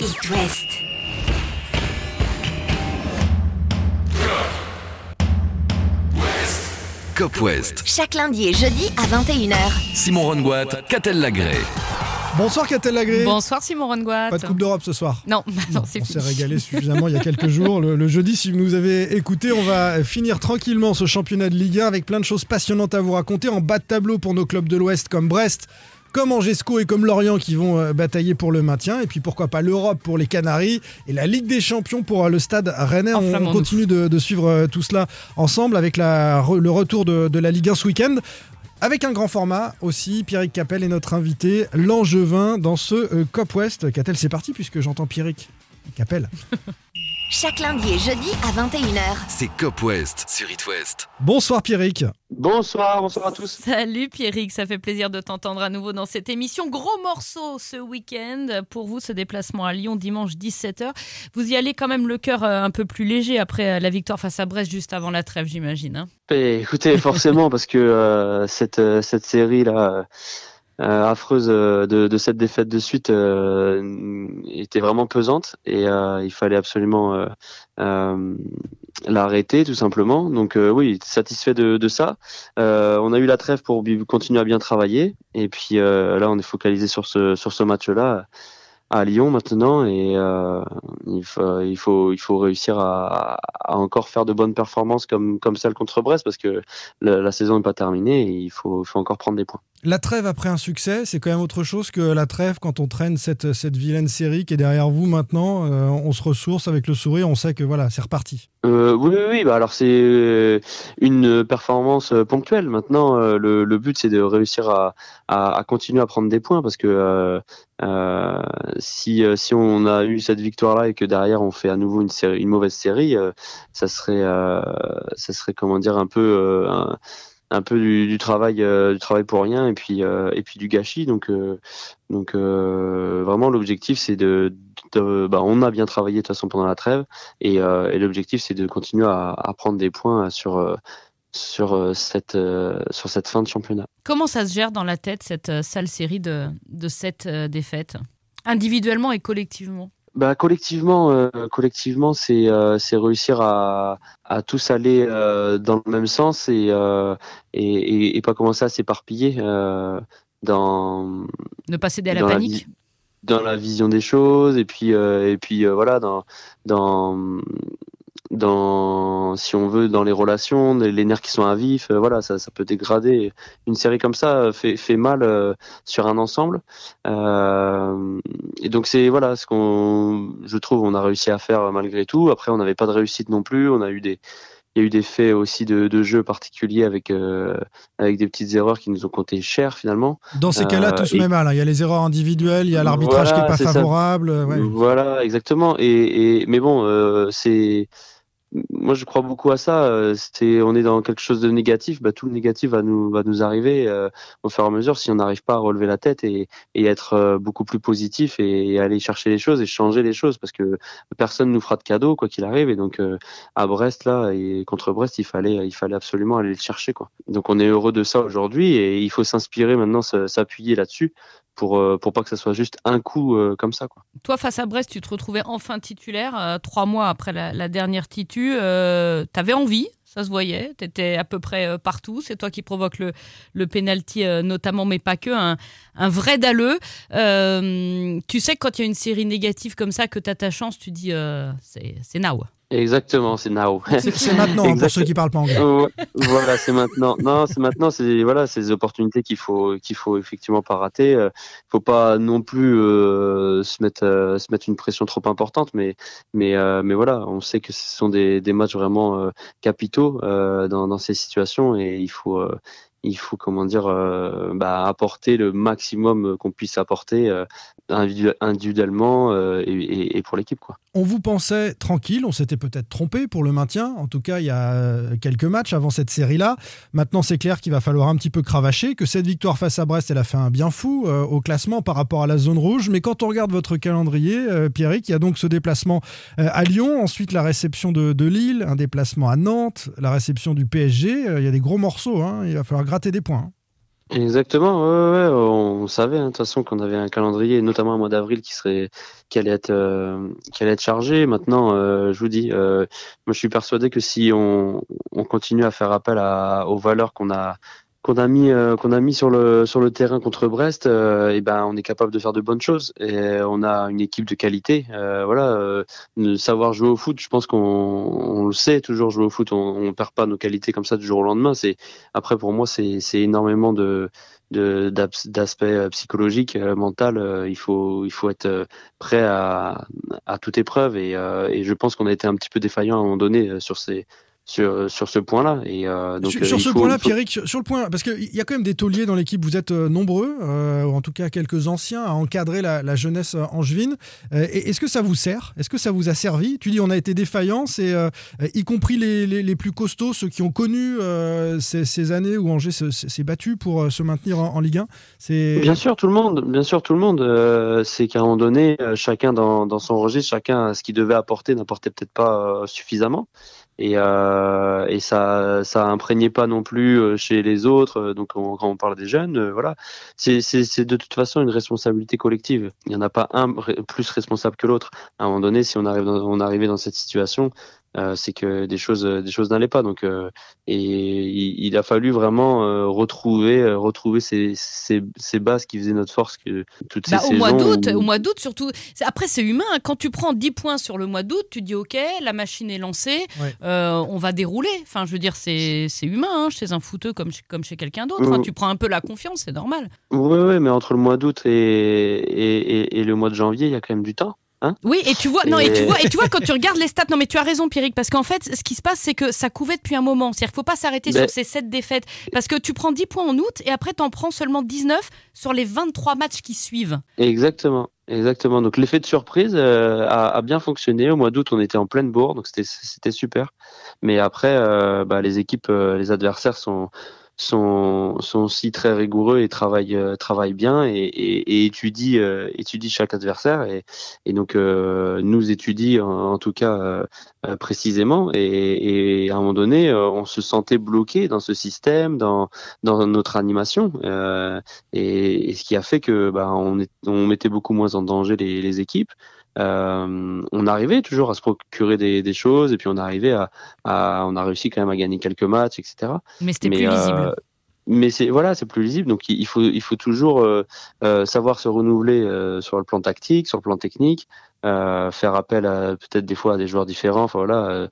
It West. Cop West. Chaque lundi et jeudi à 21h. Simon Rongoat, Catel Lagré. Bonsoir Catel Lagré. Bonsoir Simon Rongoat. Pas de Coupe d'Europe ce soir. Non, non, c'est On s'est régalé suffisamment il y a quelques jours. Le, le jeudi, si vous nous avez écouté, on va finir tranquillement ce championnat de Ligue 1 avec plein de choses passionnantes à vous raconter en bas de tableau pour nos clubs de l'Ouest comme Brest, comme Angesco et comme Lorient qui vont euh, batailler pour le maintien. Et puis pourquoi pas l'Europe pour les Canaries et la Ligue des Champions pour euh, le stade Rennais. On, continue de, de suivre euh, tout cela ensemble avec la, le retour de, de la Ligue 1 ce week-end. Avec un grand format aussi, Pierrick Capel est notre invité, l'Angevin dans ce euh, Cop West. Catel, c'est parti puisque j'entends Pierrick Capel. Chaque lundi et jeudi à 21h. C'est Cop West sur It West. Bonsoir Pierrick. Bonsoir, bonsoir à tous. Salut Pierrick, ça fait plaisir de t'entendre à nouveau dans cette émission. Gros morceau ce week-end pour vous, ce déplacement à Lyon dimanche 17h. Vous y allez quand même le cœur euh, un peu plus léger après euh, la victoire face à Brest juste avant la trêve, j'imagine. hein. Et écoutez, forcément, parce que euh, cette, cette série là euh, affreuse euh, de, cette défaite de suite euh, était vraiment pesante et euh, il fallait absolument euh, euh, l'arrêter tout simplement. Donc euh, oui, satisfait de, ça. Euh, on a eu la trêve pour continuer à bien travailler et puis euh, là on est focalisé sur ce sur ce match là à Lyon maintenant et euh, il, faut, il faut il faut réussir à, encore faire de bonnes performances comme comme celle contre Brest parce que la, la saison n'est pas terminée et il faut, il faut encore prendre des points. La trêve après un succès, c'est quand même autre chose que la trêve quand on traîne cette, cette vilaine série qui est derrière vous maintenant. Euh, on se ressource avec le sourire, on sait que voilà, c'est reparti. Euh, oui, oui, bah alors c'est euh, une performance ponctuelle. Maintenant, le, but c'est de réussir à, à, continuer à prendre des points parce que si si on a eu cette victoire là et que derrière on fait à nouveau une série, une mauvaise série, ça serait ça serait comment dire un peu un peu du, travail euh, du travail pour rien et puis euh, et puis du gâchis. Donc euh, vraiment l'objectif c'est de, bah, on a bien travaillé de toute façon pendant la trêve et, l'objectif, c'est de continuer à, prendre des points sur, cette, fin de championnat. Comment ça se gère dans la tête cette sale série de, de sept défaites Individuellement et collectivement? Bah, collectivement, euh, collectivement, c'est euh, c'est réussir à, à tous aller euh, dans le même sens et, euh, et, et, pas commencer à s'éparpiller euh, dans Ne pas céder à la la panique. vie- dans la vision des choses et puis euh, et puis voilà dans dans dans si on veut dans les relations les nerfs qui sont à vif euh, voilà ça ça peut dégrader une série comme ça euh, fait fait mal euh, sur un ensemble Euh, et donc c'est voilà ce qu'on je trouve on a réussi à faire malgré tout après on n'avait pas de réussite non plus on a eu des il y a eu des faits aussi de, de jeu particuliers avec avec des petites erreurs qui nous ont coûté cher finalement Dans ces cas-là, tout se et- met mal. hein. Il y a les erreurs individuelles, il y a l'arbitrage Voilà, qui est pas favorable. ouais. Voilà, exactement. Et, et mais bon, c'est moi je crois beaucoup à ça. euh, C'est on est dans quelque chose de négatif, bah, tout le négatif va nous va nous arriver euh, au fur et à mesure si on n'arrive pas à relever la tête et, et être euh, beaucoup plus positif et, et aller chercher les choses et changer les choses parce que personne nous fera de cadeau quoi qu'il arrive et donc euh, à Brest là et contre Brest il fallait il fallait absolument aller le chercher quoi. Donc on est heureux de ça aujourd'hui et il faut s'inspirer maintenant s'appuyer là-dessus pour euh, pour pas que ça soit juste un coup euh, comme ça quoi. Toi, face à Brest, tu te retrouvais enfin titulaire, euh, trois mois après la, dernière titu. Euh, T'avais envie, ça se voyait. T'étais à peu près partout. C'est toi qui provoque le, le penalty, notamment, mais pas que. Un, vrai dalleux. Tu sais quand il y a une série négative comme ça, que t'as ta chance, tu dis c'est now. Exactement, c'est now. C'est maintenant hein, pour ceux qui parlent pas anglais. Voilà, c'est maintenant. Non, c'est maintenant. C'est voilà, c'est des opportunités qu'il faut qu'il faut effectivement pas rater. Euh, faut pas non plus euh, se mettre euh, se mettre une pression trop importante, mais mais euh, mais voilà, on sait que ce sont des des matchs vraiment euh, capitaux euh, dans dans ces situations et il faut euh, il faut comment dire euh, bah, apporter le maximum qu'on puisse apporter euh, individu- individuellement euh, et, pour l'équipe quoi. On vous pensait tranquille, on s'était peut-être trompé pour le maintien. En tout cas, il y a quelques matchs avant cette série-là. Maintenant, c'est clair qu'il va falloir un petit peu cravacher, que cette victoire face à Brest, elle a fait un bien fou au classement par rapport à la zone rouge. Mais quand on regarde votre calendrier, Pierrick, il y a donc ce déplacement à Lyon, ensuite la réception de, Lille, un déplacement à Nantes, la réception du PSG. Il y a des gros morceaux, hein. il va falloir gratter des points. hein. Exactement, on savait hein, de toute façon qu'on avait un calendrier, notamment un mois d'avril qui serait, qui allait être, euh, qui allait être chargé. Maintenant, euh, je vous dis, euh, moi je suis persuadé que si on, on continue à faire appel à, aux valeurs qu'on a, qu'on a mis euh, qu'on a mis sur le sur le terrain contre Brest, euh, et ben on est capable de faire de bonnes choses et on a une équipe de qualité. Euh, voilà, savoir jouer au foot, je pense qu'on on le sait toujours jouer au foot. On, on perd pas nos qualités comme ça du jour au lendemain. C'est après pour moi c'est c'est énormément de de d'aspect psychologique, mental. il faut il faut être prêt à à toute épreuve et, et je pense qu'on a été un petit peu défaillant à un moment donné sur ces sur, sur ce point-là. Et euh, donc, sur, sur ce point-là, Pierrick, sur, le point, parce qu'il y a quand même des tauliers dans l'équipe. Vous êtes euh, nombreux, euh, ou en tout cas quelques anciens, à encadrer la, la jeunesse angevine. Euh, Est-ce que ça vous sert? Est-ce que ça vous a servi? Tu dis on a été défaillants, c'est y compris les, les, les, plus costauds, ceux qui ont connu ces, ces, années où Angers s'est battu pour se maintenir en, en Ligue 1. C'est bien sûr tout le monde, bien sûr tout le monde. c'est qu'à un moment donné, chacun dans, dans son registre, chacun ce qu'il devait apporter n'apportait peut-être pas suffisamment et, euh, et ça ça imprégnait pas non plus euh, chez les autres euh, donc on, quand on parle des jeunes euh, voilà. C'est de toute façon une responsabilité collective. Il y en a pas un plus responsable que l'autre. À un moment donné si on arrive dans, on arrivait dans cette situation euh, c'est que des choses des choses n'allaient pas. Donc euh, et il, il, a fallu vraiment euh, retrouver euh, retrouver ces, ces, ces, bases qui faisaient notre force que toutes bah, au mois d'août où... au mois d'août surtout après c'est humain quand tu prends 10 points sur le mois d'août tu dis ok la machine est lancée ouais. on va dérouler. Enfin je veux dire c'est humain hein, chez un footeux comme comme chez quelqu'un d'autre hein. tu prends un peu la confiance c'est normal. Oui mais entre le mois d'août et, et, et, et le mois de janvier il y a quand même du temps Hein oui, et tu vois, non, et tu vois, et tu vois quand tu regardes les stats, non, mais tu as raison, Pierrick, parce qu'en fait, ce qui se passe, c'est que ça couvait depuis un moment. C'est-à-dire qu'il faut pas s'arrêter sur ces 7 défaites, parce que tu prends 10 points en août et après tu en prends seulement 19 sur les 23 matchs qui suivent. Exactement. Exactement. Donc l'effet de surprise euh, a, a, bien fonctionné. Au mois d'août, on était en pleine bourre, donc c'était super. Mais après, euh, bah, les équipes, euh, les adversaires sont sont, sont aussi très rigoureux et travaillent, euh, travaillent bien et, et, et étudient, euh, étudient chaque adversaire. Et, et donc euh, nous étudient en, tout cas euh, précisément. Et, à un moment donné euh, on se sentait bloqué dans ce système, dans, dans notre animation. Et, ce qui a fait que bah, on, est, on mettait beaucoup moins en danger les, les équipes. Euh, on arrivait toujours à se procurer des, des, choses et puis on arrivait à, à, on a réussi quand même à gagner quelques matchs, etc. Mais c'était plus lisible. Euh, mais c'est voilà, c'est plus lisible. Donc il faut il faut toujours euh, euh, savoir se renouveler euh, sur le plan tactique, sur le plan technique, euh, faire appel à peut-être des fois à des joueurs différents. Voilà,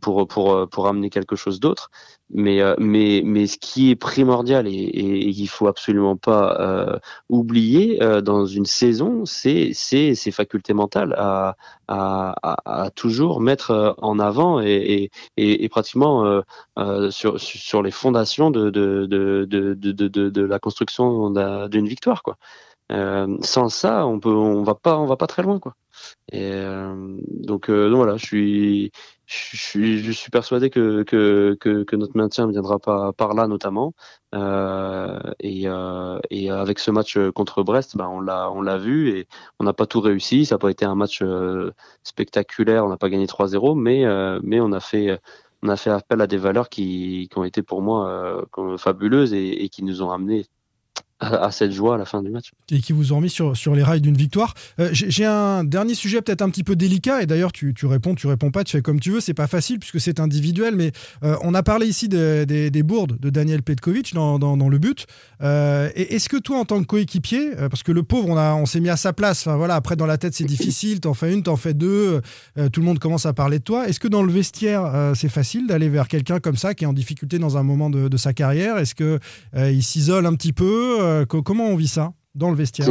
pour pour pour amener quelque chose d'autre. Mais mais mais ce qui est primordial et, et, et faut absolument pas oublier dans une saison, c'est c'est ses facultés mentales à à, toujours mettre en avant et et, pratiquement sur sur les fondations de de, de de, de, de, la construction d'une victoire quoi. Euh, sans ça, on peut, on va pas, on va pas très loin quoi. Et euh, donc, euh, donc voilà, je suis, persuadé que, notre maintien viendra pas par là notamment. et, et avec ce match contre Brest, bah, on l'a, vu et on n'a pas tout réussi. Ça n'a pas été un match spectaculaire, on n'a pas gagné 3-0, mais on a fait appel à des valeurs qui, ont été pour moi euh, fabuleuses et, et, qui nous ont amené à, cette joie à la fin du match. Et qui vous ont remis sur, sur les rails d'une victoire. Euh, J'ai un dernier sujet peut-être un petit peu délicat, et d'ailleurs tu, tu, réponds, tu réponds pas, tu fais comme tu veux, c'est pas facile puisque c'est individuel, mais euh, on a parlé ici de, de, des bourdes de Daniel Petkovic dans, dans, dans le but. Euh, Est-ce que toi, en tant que coéquipier, parce que le pauvre, on, a, on s'est mis à sa place, enfin, voilà, après dans la tête c'est difficile, t'en fais une, t'en fais deux, tout le monde commence à parler de toi. Est-ce que dans le vestiaire, c'est facile d'aller vers quelqu'un comme ça qui est en difficulté dans un moment de, de sa carrière? Est-ce qu'il s'isole un petit peu Comment on vit ça dans le vestiaire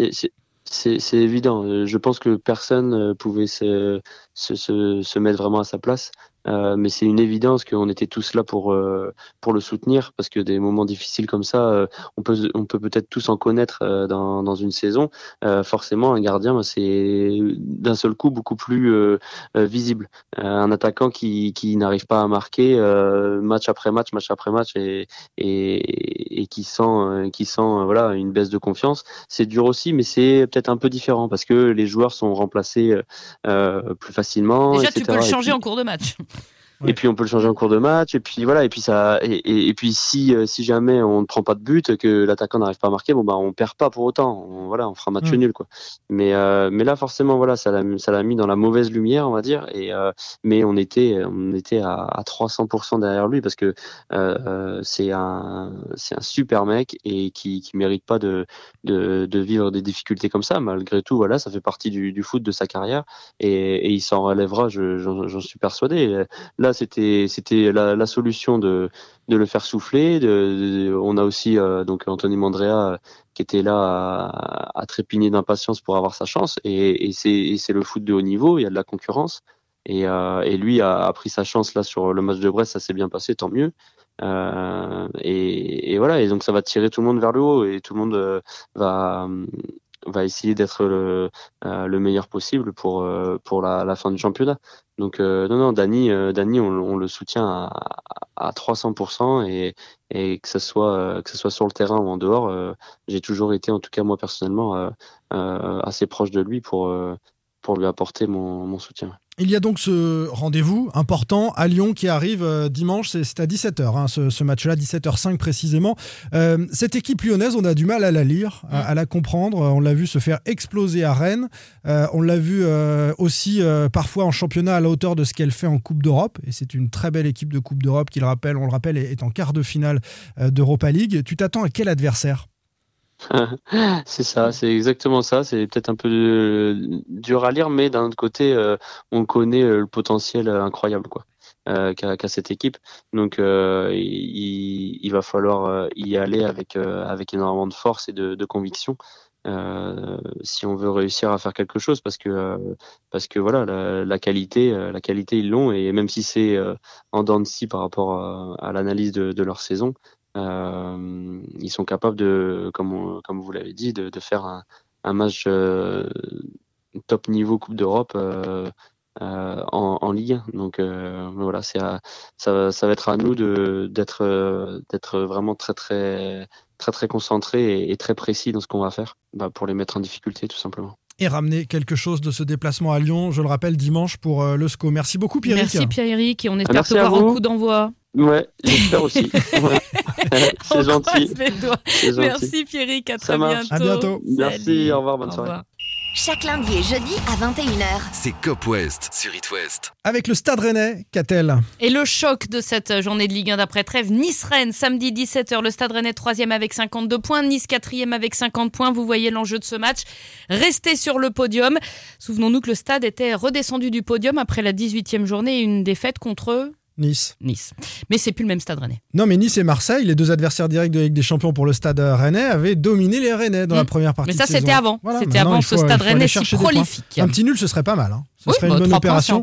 C'est évident. Je pense que personne pouvait se, se, se, se, mettre vraiment à sa place. Euh, mais c'est une évidence qu'on était tous là pour euh, pour le soutenir parce que des moments difficiles comme ça, euh, on peut on peut peut-être tous en connaître euh, dans dans une saison. Euh, forcément, un gardien, c'est d'un seul coup beaucoup plus visible. un attaquant qui qui n'arrive pas à marquer match après match, match après match et et, et qui sent qui sent voilà une baisse de confiance, c'est dur aussi, mais c'est peut-être un peu différent parce que les joueurs sont remplacés plus facilement. Déjà, etc. tu peux le changer puis... en cours de match. Ouais. Et puis on peut le changer en cours de match. Et puis voilà. Et puis ça. Et, et, et puis si euh, si jamais on ne prend pas de but, que l'attaquant n'arrive pas à marquer, bon bah on perd pas pour autant. On, voilà, on fera match Mm. nul quoi. Mais euh, mais là forcément voilà, ça l'a ça l'a mis dans la mauvaise lumière on va dire. Et euh, mais on était on était à, à 300% derrière lui parce que euh, euh, c'est un c'est un super mec et qui qui mérite pas de de, de vivre des difficultés comme ça. Malgré tout voilà, ça fait partie du, du foot de sa carrière et, et il s'en relèvera. je- J'en suis persuadé. Là c'était c'était la, solution de de le faire souffler. On a aussi euh, donc Anthony Mandrea euh, qui était là à, trépigner d'impatience pour avoir sa chance. Et, c'est le foot de haut niveau. Il y a de la concurrence. Et, euh, et lui a, pris sa chance là sur le match de Brest. Ça s'est bien passé, tant mieux. Et, et voilà. Et donc ça va tirer tout le monde vers le haut et tout le monde va va essayer d'être le, euh, le meilleur possible pour euh, pour la, la fin du championnat. Donc euh, non non Dani Dani on, on le soutient à, à 300% et et que ce soit que ce soit sur le terrain ou en dehors, j'ai toujours été en tout cas moi personnellement assez proche de lui pour pour lui apporter mon, mon soutien. Il y a donc ce rendez-vous important à Lyon qui arrive euh, dimanche, c'est à 17h, hein, ce, ce match-là, 17h05 précisément. Euh, cette équipe lyonnaise, on a du mal à la lire, à, à la comprendre. On l'a vu se faire exploser à Rennes. Euh, on l'a vu euh, aussi euh, parfois en championnat à la hauteur de ce qu'elle fait en Coupe d'Europe. Et c'est une très belle équipe de Coupe d'Europe qui, le rappelle, on le rappelle, est, est en quart de finale euh, d'Europa League. Tu t'attends à quel adversaire? c'est ça, c'est exactement ça. C'est peut-être un peu dur à lire, mais d'un autre côté, euh, on connaît euh, le potentiel euh, incroyable quoi euh, qu'a cette équipe. Donc, euh, il, il va falloir y aller avec avec énormément de force et de, de conviction. si on veut réussir à faire quelque chose parce que parce que voilà la, la qualité la qualité ils l'ont et même si c'est en dents de scie par rapport à, à l'analyse de, de leur saison euh, ils sont capables de, comme, on- comme vous l'avez dit, de, de faire un, un match euh, top niveau Coupe d'Europe euh, euh, en, en Ligue 1. Donc euh, voilà, c'est à- ça, va- ça va être à nous de d'être d'être vraiment très très très très concentré et, et très précis dans ce qu'on va faire bah, pour les mettre en difficulté tout simplement. et ramener quelque chose de ce déplacement à Lyon, je le rappelle, dimanche pour euh, le SCO. Merci beaucoup Pierrick. Merci Pierrick et on espère Merci te voir en coup d'envoi. Ouais, j'espère aussi. Ouais. c'est gentil. Merci Pierrick, à Ça très marche. bientôt. À bientôt. Merci, Salut. au revoir, bonne Au soirée. revoir. Chaque lundi et jeudi à 21h. C'est Cop West sur It West. Avec le Stade Rennais, qu'a-t-elle? Et le choc de cette journée de Ligue 1 d'après-trêve, Nice-Rennes, samedi 17h, le Stade Rennais 3e avec 52 points, Nice 4e avec 50 points. Vous voyez l'enjeu de ce match. Restez sur le podium. Souvenons-nous que le Stade était redescendu du podium après la 18e journée et une défaite contre Nice. Nice. Mais c'est plus le même Stade Rennais. Non, mais Nice et Marseille, les deux adversaires directs de Ligue des Champions pour le Stade Rennais, avaient dominé les Rennais dans la première partie Mais ça, c'était avant. Voilà, c'était avant ce Stade Rennais si prolifique. Un petit nul, ce serait pas mal. hein. Ce Oui, serait bah, une bonne points, c'est opération.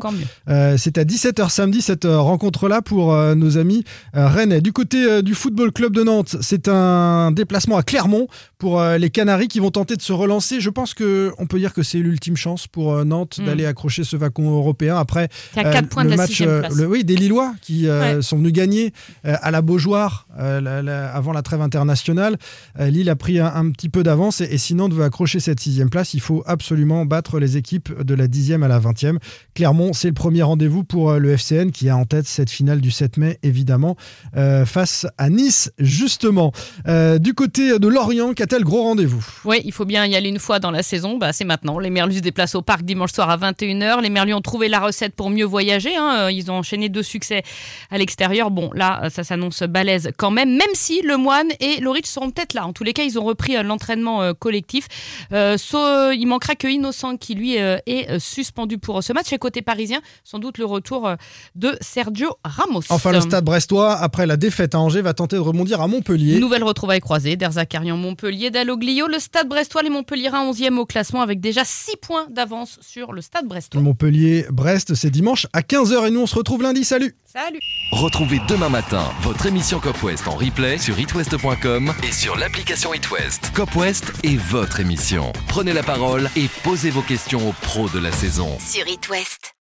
Euh, c'est à 17h samedi cette euh, rencontre-là pour euh, nos amis rennais. Du côté du Football Club de Nantes, c'est un déplacement à Clermont pour les Canaries qui vont tenter de se relancer. Je pense que on peut dire que c'est l'ultime chance pour Nantes Mm. d'aller accrocher ce vacon européen après C'est à euh, 4 points de le la match, 6 place. le- oui, des Lillois qui euh, Ouais. sont venus gagner euh, à la Beaujoire la- la- avant la trêve internationale. Lille a pris un, un petit peu d'avance et, et si Nantes veut accrocher cette sixième place, il faut absolument battre les équipes de la dixième à la vingtième. Clermont, c'est le premier rendez-vous pour euh, le FCN qui a en tête cette finale du 7 mai, évidemment, euh, face à Nice, justement. Euh, du côté de Lorient, qu'a-t-elle gros rendez-vous? Oui, il faut bien y aller une fois dans la saison. Bah, c'est maintenant. Les Merlus se déplacent au parc dimanche soir à 21h. Les Merlus ont trouvé la recette pour mieux voyager. hein. Ils ont enchaîné deux succès à l'extérieur. Bon, là, ça s'annonce balèze quand même, même si le Moine et Lorich seront peut-être là. En tous les cas, ils ont repris l'entraînement collectif. Il manquera que Innocent qui, lui, est euh, pour ce match. Et côté parisien, sans doute le retour euh, de Sergio Ramos. Enfin, le stade brestois, après la défaite à Angers, va tenter de rebondir à Montpellier. Nouvelle retrouvaille croisée d'Erzakarian Montpellier, Dalloglio. Le stade brestois, les Montpellierins 11e au classement avec déjà 6 points d'avance sur le stade brestois. Montpellier-Brest, c'est dimanche à 15h et nous on se retrouve lundi. Salut Salut Retrouvez demain matin votre émission Cop West en replay sur itwest.com et sur l'application It West. Cop West est votre émission. Prenez la parole et posez vos questions aux pros de la saison. Sur It West.